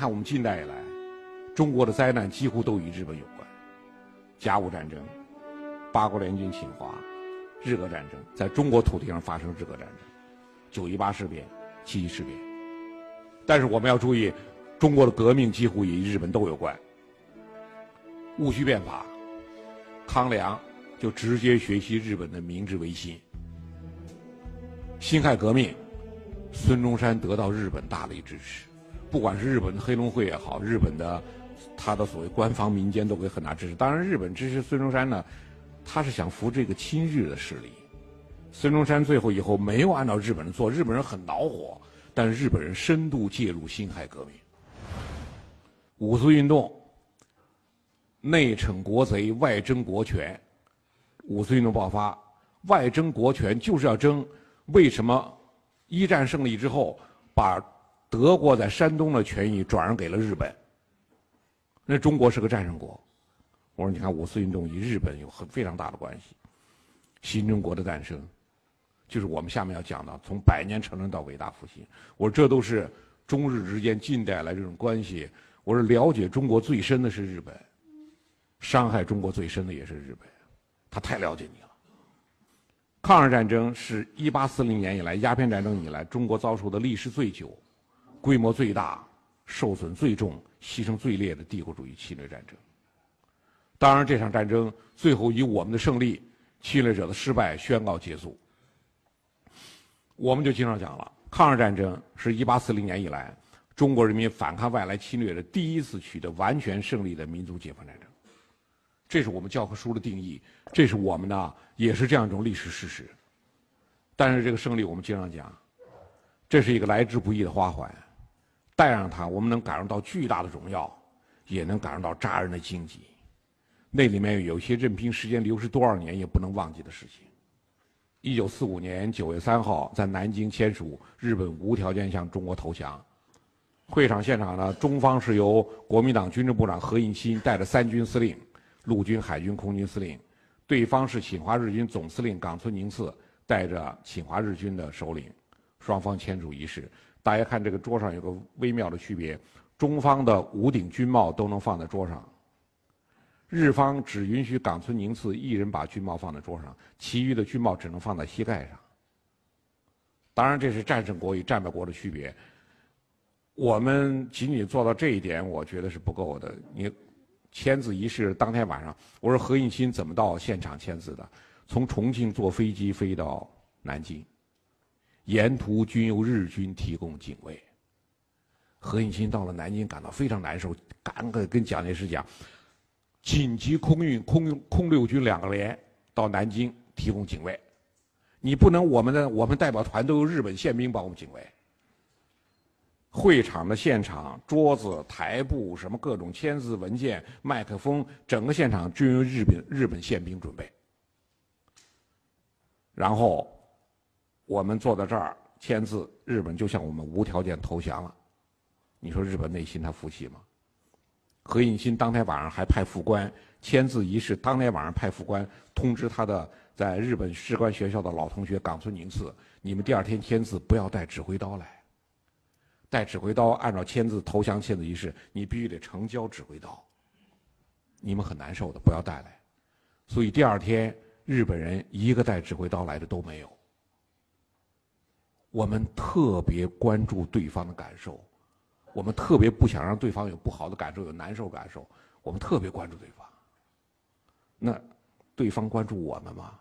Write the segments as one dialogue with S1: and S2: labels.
S1: 看我们近代以来，中国的灾难几乎都与日本有关。甲午战争、八国联军侵华、日俄战争，在中国土地上发生日俄战争、九一八事变、七一事变。但是我们要注意，中国的革命几乎与日本都有关。戊戌变法，康梁就直接学习日本的明治维新。辛亥革命，孙中山得到日本大力支持，不管是日本的黑龙会也好，日本的。他的所谓官方民间都给很大支持，当然日本支持孙中山呢，他是想扶这个亲日的势力。孙中山最后以后没有按照日本人做，日本人很恼火，但日本人深度介入辛亥革命。五四运动，内惩国贼，外争国权。五四运动爆发，外争国权就是要争。为什么一战胜利之后，把德国在山东的权益转让给了日本？那中国是个战胜国，我说你看五四运动与日本有很非常大的关系，新中国的诞生，就是我们下面要讲的从百年沉沦到伟大复兴。我说这都是中日之间近代来这种关系。我说了解中国最深的是日本，伤害中国最深的也是日本，他太了解你了。抗日战争是一八四零年以来鸦片战争以来中国遭受的历史最久、规模最大、受损最重。牺牲最烈的帝国主义侵略战争。当然，这场战争最后以我们的胜利、侵略者的失败宣告结束。我们就经常讲了，抗日战争是一八四零年以来中国人民反抗外来侵略的第一次取得完全胜利的民族解放战争。这是我们教科书的定义，这是我们的，也是这样一种历史事实。但是，这个胜利我们经常讲，这是一个来之不易的花环。带上它，我们能感受到巨大的荣耀，也能感受到扎人的荆棘。那里面有些任凭时间流逝多少年也不能忘记的事情。一九四五年九月三号，在南京签署日本无条件向中国投降。会场现场呢，中方是由国民党军政部长何应钦带着三军司令、陆军、海军、空军司令；对方是侵华日军总司令冈村宁次带着侵华日军的首领，双方签署仪式。大家看这个桌上有个微妙的区别，中方的五顶军帽都能放在桌上，日方只允许冈村宁次一人把军帽放在桌上，其余的军帽只能放在膝盖上。当然，这是战胜国与战败国的区别。我们仅仅做到这一点，我觉得是不够的。你签字仪式当天晚上，我说何应钦怎么到现场签字的？从重庆坐飞机飞到南京。沿途均由日军提供警卫。何应钦到了南京，感到非常难受，赶快跟蒋介石讲：紧急空运空空六军两个连到南京提供警卫。你不能我们的我们代表团都由日本宪兵帮我们警卫。会场的现场，桌子、台布，什么各种签字文件、麦克风，整个现场均由日本日本宪兵准备。然后。我们坐在这儿签字，日本就向我们无条件投降了。你说日本内心他服气吗？何应钦当天晚上还派副官签字仪式，当天晚上派副官通知他的在日本士官学校的老同学冈村宁次：你们第二天签字不要带指挥刀来，带指挥刀按照签字投降签字仪式，你必须得成交指挥刀。你们很难受的，不要带来。所以第二天日本人一个带指挥刀来的都没有。我们特别关注对方的感受，我们特别不想让对方有不好的感受、有难受感受。我们特别关注对方。那对方关注我们吗？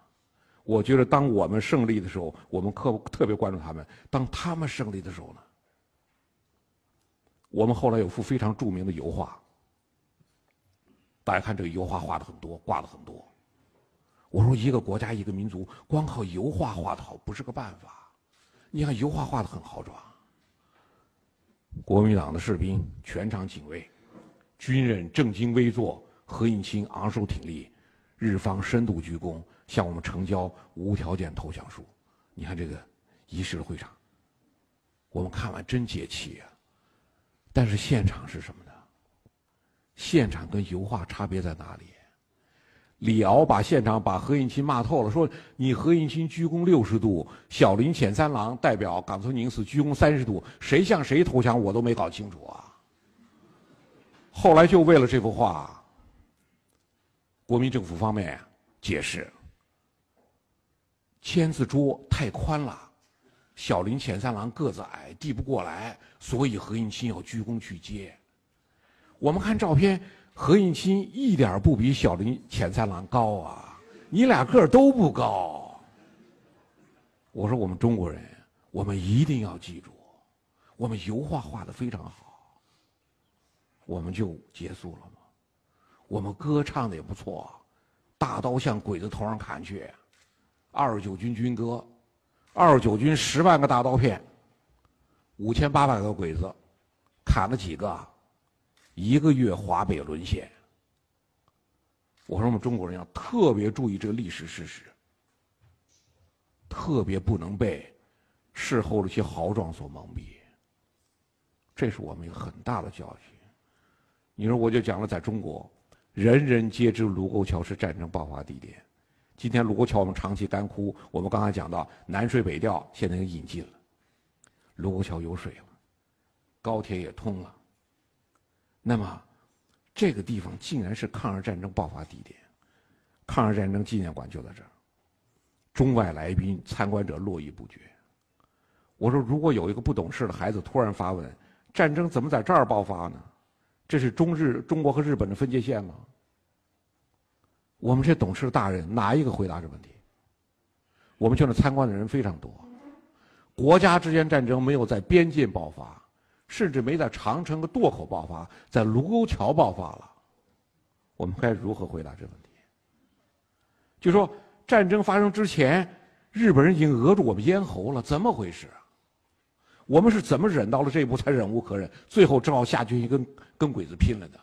S1: 我觉得，当我们胜利的时候，我们特特别关注他们；当他们胜利的时候呢？我们后来有幅非常著名的油画，大家看这个油画画的很多，挂的很多。我说，一个国家、一个民族，光靠油画画的好不是个办法。你看油画画的很豪壮，国民党的士兵全场警卫，军人正襟危坐，何应钦昂首挺立，日方深度鞠躬，向我们呈交无条件投降书。你看这个仪式的会场，我们看完真解气呀。但是现场是什么呢？现场跟油画差别在哪里？李敖把现场把何应钦骂透了，说你何应钦鞠躬六十度，小林浅三郎代表冈村宁次鞠躬三十度，谁向谁投降我都没搞清楚啊！后来就为了这幅画，国民政府方面解释，签字桌太宽了，小林浅三郎个子矮，递不过来，所以何应钦要鞠躬去接。我们看照片，何应钦一点不比小林浅三郎高啊，你俩个儿都不高。我说我们中国人，我们一定要记住，我们油画画的非常好，我们就结束了吗？我们歌唱的也不错，大刀向鬼子头上砍去，二十九军军歌，二十九军十万个大刀片，五千八百个鬼子，砍了几个？一个月华北沦陷。我说我们中国人要特别注意这个历史事实，特别不能被事后的一些豪壮所蒙蔽。这是我们一个很大的教训。你说我就讲了，在中国。人人皆知卢沟桥是战争爆发地点。今天卢沟桥我们长期干枯，我们刚才讲到南水北调，现在又引进了，卢沟桥有水了，高铁也通了。那么，这个地方竟然是抗日战争爆发地点，抗日战争纪念馆就在这儿。中外来宾、参观者络绎不绝。我说，如果有一个不懂事的孩子突然发问：“战争怎么在这儿爆发呢？”这是中日中国和日本的分界线吗？我们这懂事的大人哪一个回答这问题？我们去那参观的人非常多，国家之间战争没有在边界爆发，甚至没在长城的渡口爆发，在卢沟桥爆发了。我们该如何回答这问题？就说战争发生之前，日本人已经扼住我们咽喉了，怎么回事？我们是怎么忍到了这一步才忍无可忍，最后只好下决心跟跟鬼子拼了的？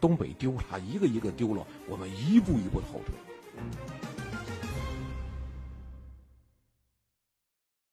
S1: 东北丢了，一个一个丢了，我们一步一步的后退。